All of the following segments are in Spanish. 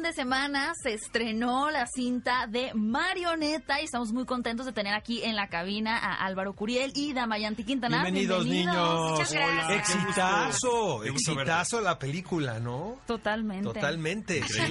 fin de semana se estrenó la cinta de Marioneta y estamos muy contentos de tener aquí en la cabina a Álvaro Curiel y Damayanti Quintana. Bienvenidos, niños. Muchas gracias. Exitazo, exitazo la película, ¿no? Totalmente. Totalmente. sí.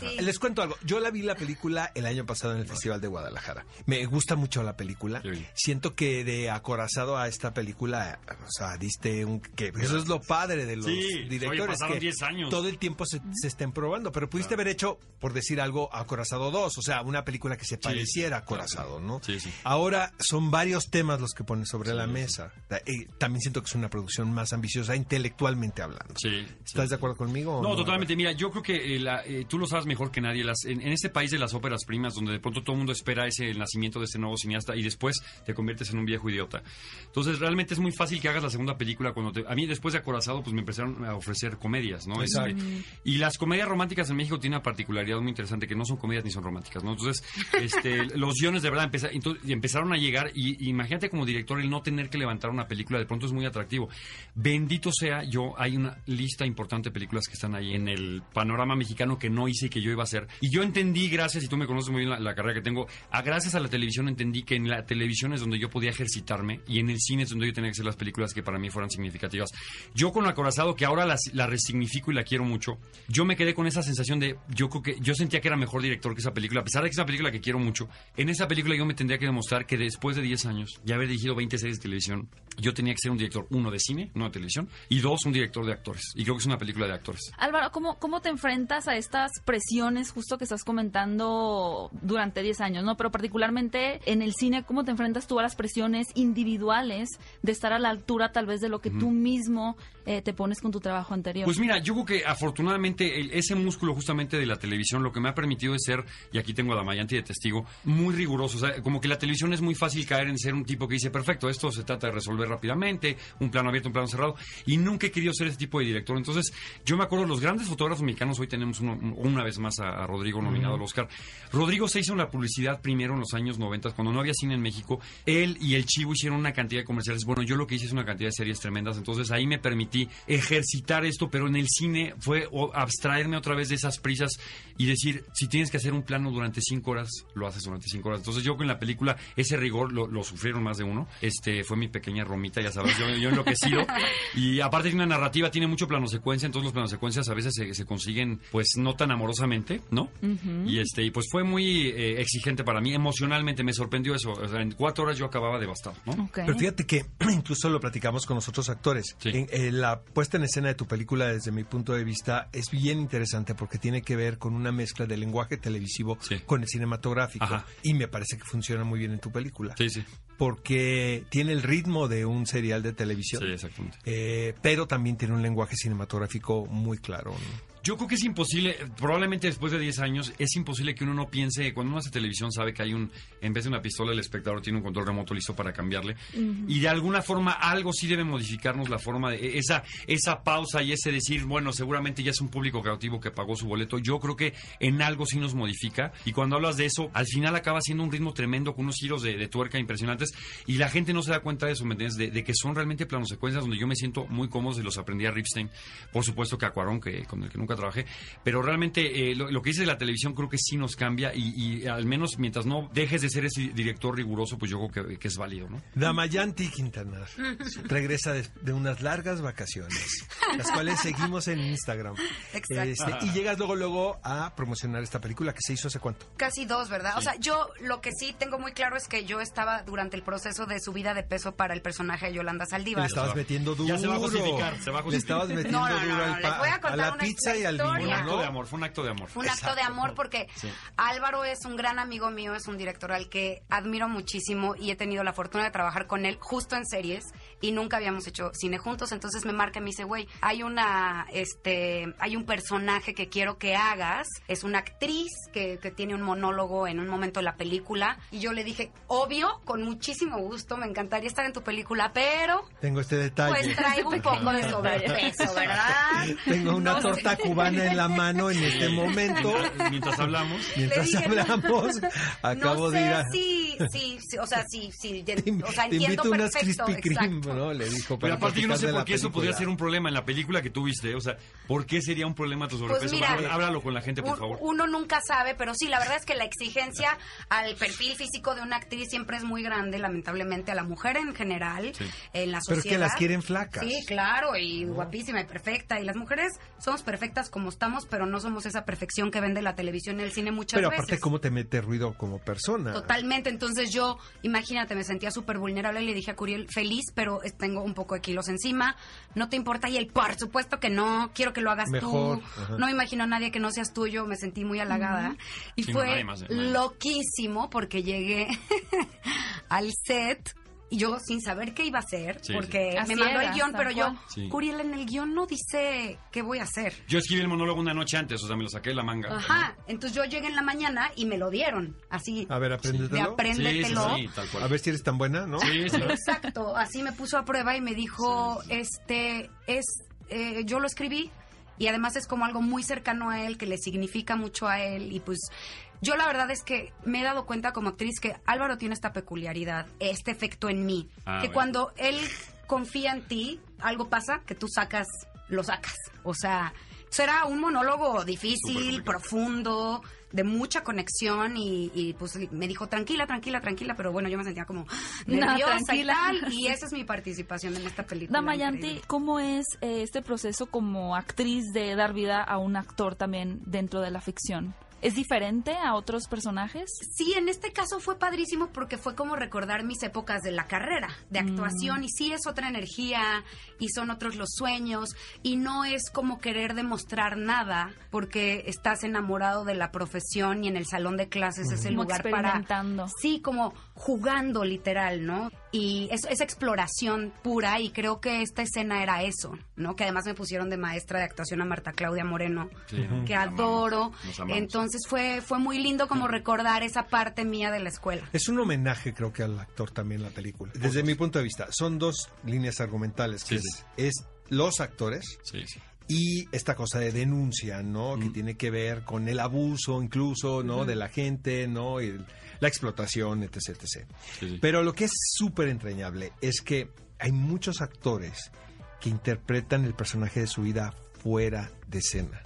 Sí. les cuento algo. Yo la vi la película el año pasado en el Festival de Guadalajara. Me gusta mucho la película. Siento que de acorazado a esta película, o sea, diste un que eso es lo padre de los Sí, oye, directores pasaron que 10 años. todo el tiempo se, se estén probando, pero pudiste haber hecho, por decir algo, Acorazado 2, o sea, una película que se pareciera a Acorazado, ¿no? Sí, sí. Ahora son varios temas los que pones sobre la mesa. Y también siento que es una producción más ambiciosa intelectualmente hablando. Sí. ¿Estás de acuerdo conmigo? o No, totalmente. Mira, yo creo que eh, la- eh, tú lo sabes mejor que nadie. Las, en, en este país de las óperas primas, donde de pronto todo el mundo espera ese el nacimiento de este nuevo cineasta y después te conviertes en un viejo idiota. Entonces, realmente es muy fácil que hagas la segunda película cuando te, a mí después de Acorazado, pues me empezaron a ofrecer comedias, ¿no? Exacto. Este, y las comedias románticas en México tienen una particularidad muy interesante que no son comedias ni son románticas, ¿no? Entonces, este, los guiones de verdad empeza- entonces, y empezaron a llegar y, y imagínate como director el no tener que levantar una película de pronto es muy atractivo. Bendito sea yo, hay una lista importante de películas que están ahí en el panorama mexicano que no hice y que yo iba a hacer. Y yo entendí, gracias, y tú me conoces muy bien la, la carrera que tengo, a gracias a la televisión entendí que en la televisión es donde yo podía ejercitarme y en el cine es donde yo tenía que hacer las películas que para mí fueran significativas. Yo con Acorazado, que ahora la, resignifico y la quiero mucho, yo me quedé con esa sensación de, yo creo que yo sentía que era mejor director que esa película, a pesar de que es una película que quiero mucho. En esa película yo me tendría que demostrar que después de 10 años, ya haber dirigido 20 series de televisión, yo tenía que ser un director, uno de cine, no de televisión, y dos, un director de actores. Y creo que es una película de actores. Álvaro, ¿cómo, ¿cómo te enfrentas a estas presiones justo que estás comentando durante 10 años, ¿no? Pero particularmente en el cine, ¿cómo te enfrentas tú a las presiones individuales de estar a la altura tal vez de lo que tú mismo eh, te pones con tu trabajo anterior? Pues mira, yo creo que afortunadamente el- ese músculo justamente de la televisión lo que me ha permitido es ser, y aquí tengo a Damayanti de testigo, muy riguroso. O sea, como que la televisión es muy fácil caer en ser un tipo que dice, perfecto, esto se trata de resolver rápidamente, un plano abierto, un plano cerrado, y nunca he querido ser ese tipo de director. Entonces, yo me acuerdo, los grandes fotógrafos mexicanos, hoy tenemos uno- un- una vez más a, a Rodrigo nominado al Oscar. Rodrigo se hizo la publicidad primero en los años 90, cuando no había cine en México. Él y el Chivo hicieron una cantidad de comerciales. Bueno, yo lo que hice es una cantidad de series tremendas, entonces ahí me permití ejercitar esto, pero en el cine fue o, abstraerme otra vez de esas prisas y decir, si tienes que hacer un plano durante cinco horas, lo haces durante cinco horas. Entonces yo con la película, ese rigor lo, lo sufrieron más de uno. Este fue mi pequeña romita, ya sabes, yo, yo enloquecido. Y aparte tiene una narrativa, tiene mucho plano secuencia, entonces los planos secuencias a veces se, se consiguen, pues no tan amorosamente, ¿no? Y este, y pues fue muy eh, exigente para mí, emocionalmente me sorprendió eso. O sea, en cuatro horas yo acababa devastado, ¿no? Ok. Pero fíjate que incluso lo platicamos con los otros actores. Sí. En- eh, la puesta en escena de tu película, desde mi punto de vista, es bien interesante porque tiene que ver con una mezcla del lenguaje televisivo Sí. con el cinematográfico. Ajá. Y me parece que funciona muy bien en tu película. Sí, sí, Porque tiene el ritmo de un serial de televisión. sí, exactamente. eh, pero también tiene un lenguaje cinematográfico muy claro. ¿no? Yo creo que es imposible, probablemente después de 10 años, es imposible que uno no piense, cuando uno hace televisión sabe que hay un, en vez de una pistola, el espectador tiene un control remoto listo para cambiarle. Y de alguna forma algo sí debe modificarnos la forma de esa, esa pausa y ese decir, bueno, seguramente ya es un público cautivo que pagó su boleto. Yo creo que en algo sí nos modifica. Y cuando hablas de eso, al final acaba siendo un ritmo tremendo con unos giros de, de tuerca impresionantes. Y la gente no se da cuenta de eso, ¿me entiendes? De, de que son realmente planos secuencias donde yo me siento muy cómodo y los aprendí a Ripstein. Por supuesto que a Cuarón, que, con el que nunca trabajé. Pero realmente eh, lo, lo que dice de la televisión creo que sí nos cambia y, y al menos mientras no dejes de ser ese director riguroso, pues yo creo que, que es válido, ¿no? Damayanti Quintanar regresa de, de unas largas vacaciones, las cuales seguimos en Instagram. Exacto. Este, y llegas luego luego a promocionar esta película que se hizo hace cuánto. Casi dos, ¿verdad? O sea, yo lo que sí tengo muy claro es que yo estaba durante el proceso de subida de peso para el personaje de Yolanda Le Saldívar. estabas metiendo duro. Ya se va a justificar, se va a Le justificar. estabas metiendo No, no, no, duro no, al les pa- voy a la una pizza y al historia. Fue un acto de amor, fue un acto de amor. Fue un acto de amor porque Sí. Álvaro es un gran amigo mío, es un director al que admiro muchísimo y he tenido la fortuna de trabajar con él justo en series y nunca habíamos hecho cine juntos, entonces me marca y me dice, güey, hay una, este, hay un personaje que quiero que hagas, es una actriz que, que tiene un monólogo en un momento de la película y yo le dije, obvio, con muchísimo gusto, me encantaría estar en tu película, pero Tengo este detalle. pues traigo un poco de sobrepeso, ¿verdad? Tengo una No torta sé. Cubana en la mano en este momento. Mientras, hablamos. Mientras dije, hablamos, acabo no sé de ir a... si, si, si- o sea, Te, o sea, te entiendo invito unas perfecto, Krispy Kreme. ¿no? Le dijo. Pero aparte yo no sé por qué eso podría ser un problema en la película que tú viste. O sea, ¿por qué sería un problema tu sobrepeso? Pues mira, Háblalo- Háblalo con la gente, por Un- favor. Uno nunca sabe, pero sí, la verdad es que la exigencia al perfil físico de una actriz siempre es muy grande, lamentablemente, a la mujer en general, Sí. en la Pero sociedad. es que las quieren flacas. Sí, claro, y guapísima y perfecta. Y las mujeres somos perfectas como estamos, pero no somos esa perfección que vende la televisión y el cine muchas Pero veces. aparte, ¿cómo te mete ruido como persona? Totalmente, entonces yo, imagínate, me sentía súper vulnerable y le dije a Curiel, feliz, pero tengo un poco de kilos encima, no te importa, y él, por supuesto que no, quiero que lo hagas Mejor, tú, ajá. no me imagino a nadie que no seas tuyo, me sentí muy halagada, y Sí, no, fue nadie más, nadie más. loquísimo porque llegué al set y yo sin saber qué iba a hacer, Sí, porque sí. me mandó el guion, pero yo. Sí. Curiel, en el guion no dice qué voy a hacer. Yo escribí el monólogo una noche antes, o sea, me lo saqué de la manga. Ajá, entonces yo llegué en la mañana y me lo dieron, así, A ver, de apréndetelo. Sí, sí, apréndetelo. sí, tal cual. A ver si eres tan buena, ¿no? Sí, sí. Exacto, así me puso a prueba y me dijo, este, es, eh, yo lo escribí y además es como algo muy cercano a él, que le significa mucho a él y pues yo la verdad es que me he dado cuenta como actriz que Álvaro tiene esta peculiaridad, este efecto en mí, Ah, que bueno. cuando él confía en ti, algo pasa que tú sacas, lo sacas, o sea... Será un monólogo difícil, profundo, de mucha conexión y, y, pues me dijo tranquila, tranquila, tranquila, pero bueno, yo me sentía como No, nerviosa tranquila. y tal, y esa es mi participación en esta película. Damayanti. ¿cómo es eh, este proceso como actriz de dar vida a un actor también dentro de la ficción? ¿Es diferente a otros personajes? Sí, en este caso fue padrísimo porque fue como recordar mis épocas de la carrera, de actuación, y sí es otra energía, y son otros los sueños, y no es como querer demostrar nada, porque estás enamorado de la profesión y en el salón de clases es el Como lugar para... Sí, como jugando literal, ¿no? Y es, es exploración pura y creo que esta escena era eso, ¿no? Que además me pusieron de maestra de actuación a Marta Claudia Moreno, que amamos, adoro. amamos. Entonces fue, fue muy lindo como recordar esa parte mía de la escuela. Es un homenaje, creo que al actor también la película. Desde mi punto de vista, son dos líneas argumentales, que Sí, es, es los actores Sí, sí. Y esta cosa de denuncia, ¿no? Que Mm. tiene que ver con el abuso, incluso, ¿no? De la gente, ¿no? Y el- la explotación, etc, etc. Sí, sí. Pero lo que es súper entrañable es que hay muchos actores que interpretan el personaje de su vida fuera de escena,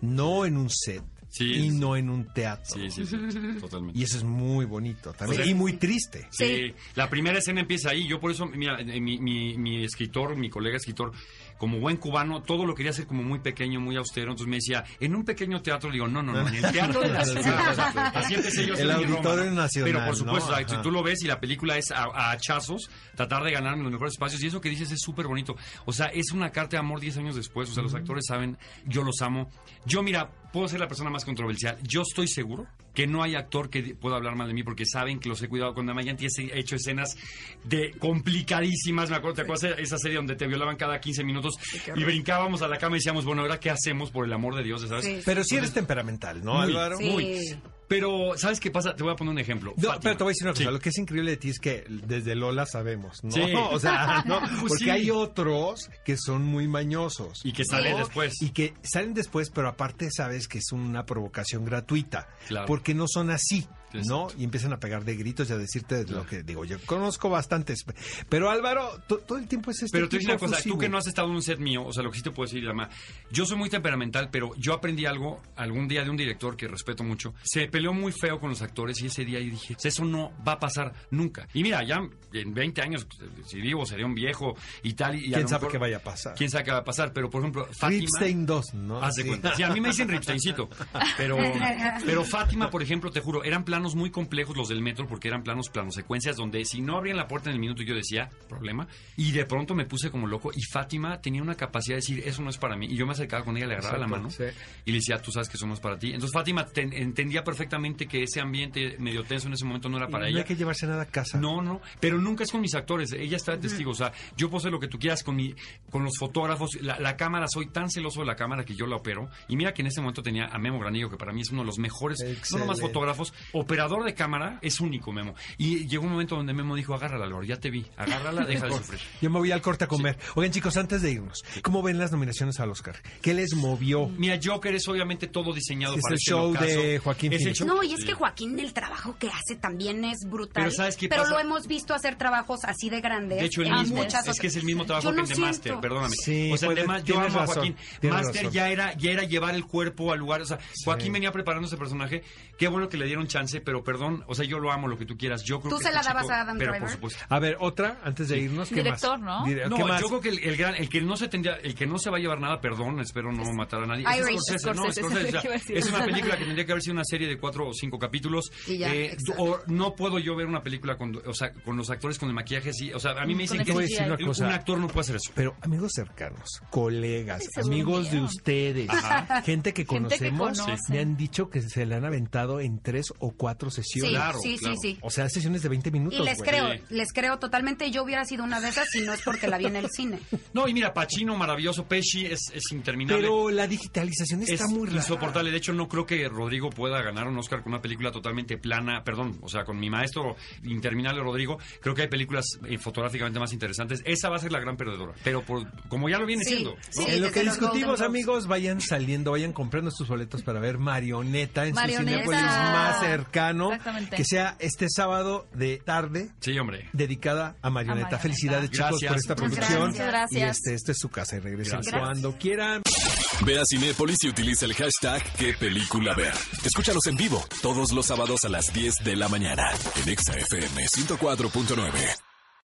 no en un set Sí, y sí. no en un teatro. Sí, sí, sí, totalmente. Y eso es muy bonito también O sea, y muy triste. Sí, la primera escena empieza ahí. Yo por eso, mira, eh, mi, mi, mi escritor, mi colega escritor, como buen cubano, todo lo quería hacer como muy pequeño, muy austero. Entonces me decía, en un pequeño teatro, le digo, no, no, no, en el teatro de la ciudad. Así empecé yo El Roma, Auditorio ¿no? Nacional, Pero por supuesto, ¿no? tú lo ves y la película es a, a hachazos, tratar de ganarme los mejores espacios. Y eso que dices es súper bonito. O sea, es una carta de amor 10 años después. O sea, los actores saben, yo los amo. Yo, mira, puedo ser la persona más controversial. Yo estoy seguro que no hay actor que pueda hablar mal de mí porque saben que los he cuidado con Damayanti. He hecho escenas de complicadísimas. Me acuerdo, ¿te acuerdas de esa serie donde te violaban cada 15 minutos y brincábamos a la cama y decíamos, bueno, ¿ahora qué hacemos por el amor de Dios? ¿sabes? Sí. Pero sí eres temperamental, ¿no, Muy, Álvaro? Sí. Muy. Pero, ¿sabes qué pasa? Te voy a poner un ejemplo. No, pero te voy a decir una cosa, Sí. lo que es increíble de ti es que desde Lola sabemos, ¿no? Sí. O sea, ¿no? Pues porque sí. hay otros que son muy mañosos. Y que sale Sí. después. Y que salen después, pero aparte sabes que es una provocación gratuita. Claro. Porque no son así, ¿no? Y empiezan a pegar de gritos y a decirte lo que digo. Yo conozco bastantes. Pero Álvaro, to- todo el tiempo es este Pero te tipo una cosa, tú que no has estado en un set mío, o sea, lo que sí te puedo decir, Dama, yo soy muy temperamental, pero yo aprendí algo algún día de un director que respeto mucho. Se peleó muy feo con los actores y ese día yo dije, eso no va a pasar nunca. Y mira, ya en 20 años, si vivo, sería un viejo y tal. Y ¿Quién sabe mejor- qué vaya a pasar? ¿Quién sabe qué va a pasar? Pero, por ejemplo, Fátima... Ripstein 2, ¿no? Haz de Sí. cuenta. Sí, a mí me dicen Ripsteincito. Pero, pero Fátima, por ejemplo, te juro, eran planos muy complejos los del metro porque eran planos, planos secuencias donde si no abrían la puerta en el minuto yo decía, problema. Y de pronto me puse como loco y Fátima tenía una capacidad de decir, eso no es para mí. Y yo me acercaba con ella, le agarraba la mano sí. y le decía, tú sabes que eso no es para ti. Entonces Fátima ten- entendía perfectamente que ese ambiente medio tenso en ese momento no era para Y no ella. hay que llevarse nada a casa. No, no, pero nunca es con mis actores. Ella está de testigo. O sea, yo puedo hacer lo que tú quieras con mi, con los fotógrafos. La, la cámara, soy tan celoso de la cámara que yo la opero. Y mira que en ese momento tenía a Memo Granillo, que para mí es uno de los mejores, no nomás Excelente. fotógrafos, operador de cámara es único, Memo. Y llegó un momento donde Memo dijo, agárrala, Lord, ya te vi, agárrala, deja de sufrir. Yo me voy al corte a comer. Oigan, chicos, antes de irnos, ¿cómo ven las nominaciones al Oscar? ¿Qué les movió? Mira, Joker es obviamente todo diseñado Es para el este show de Joaquín Es el Phoenix. show- No, y es que Joaquín el trabajo que hace también es brutal. Pero ¿sabes qué Pero pasa? lo hemos visto hacer trabajos así de grandes. De hecho, el mismo. muchas Es que es el mismo trabajo que el de. Master, perdóname. Sí, o sea, el de puede- Ma- yo amo a Joaquín. Master razón. ya era, ya era llevar el cuerpo al lugar. O sea, Joaquín venía preparando ese personaje. Qué bueno que le dieron chance, pero perdón, o sea, yo lo amo, lo que tú quieras. Yo creo ¿Tú que se este la dabas chico- a Adam pero Driver? por supuesto. A ver, otra, antes de irnos, ¿qué Director, más? ¿no? Dire- No, ¿qué más? yo creo que el, el gran, el que no se tendría, el que no se va a llevar nada, perdón, espero no matar a nadie. es Irish. No, Scorsese, Scorsese, o sea, ¿qué iba a decir? es una película que tendría que haber sido una serie de cuatro o cinco capítulos. Y ya, Eh, exacto. o no puedo yo ver una película con, o sea, con los actores con el maquillaje así. O sea, a mí me dicen Con que el Te voy a decir una CGI. cosa. un actor no puede hacer eso. Pero amigos cercanos, colegas, Ay, se amigos de ustedes, gente que Gente que conocemos, conoce. me han dicho que se le han aventado en tres o cuatro Sí, sesiones. Claro, sí, claro. sí, sí. O sea, sesiones de 20 minutos. Y les güey. creo, Sí. les creo totalmente. Yo hubiera sido una de esas si no es porque la vi en el cine. No, y mira, Pacino, maravilloso, Pesci es, es interminable. Pero la digitalización está es muy rara. insoportable. De hecho, no creo que Rodrigo pueda ganar un Oscar con una película totalmente plana. Perdón, o sea, con mi maestro interminable Rodrigo, creo que hay películas eh, fotográficamente más interesantes. Esa va a ser la gran perdedora. Pero por, como ya lo viene Sí, siendo. ¿no? sí. en lo que discutimos, amigos, vayan saliendo, vayan comprando estos boletos para ver Marioneta en Marioneta. su Cinépolis más cercano. Exactamente. Que sea este sábado de tarde Sí, hombre. dedicada a Marioneta. A Marioneta. Felicidades, chicos, Gracias. por esta Muchas producción. gracias. Gracias. Y este, este es su casa y regresen Gracias. cuando quieran. Ve a Cinépolis y utiliza el hashtag qué película ver. Escúchalos en vivo todos los sábados a las 10 de la mañana en Exa FM 104.9.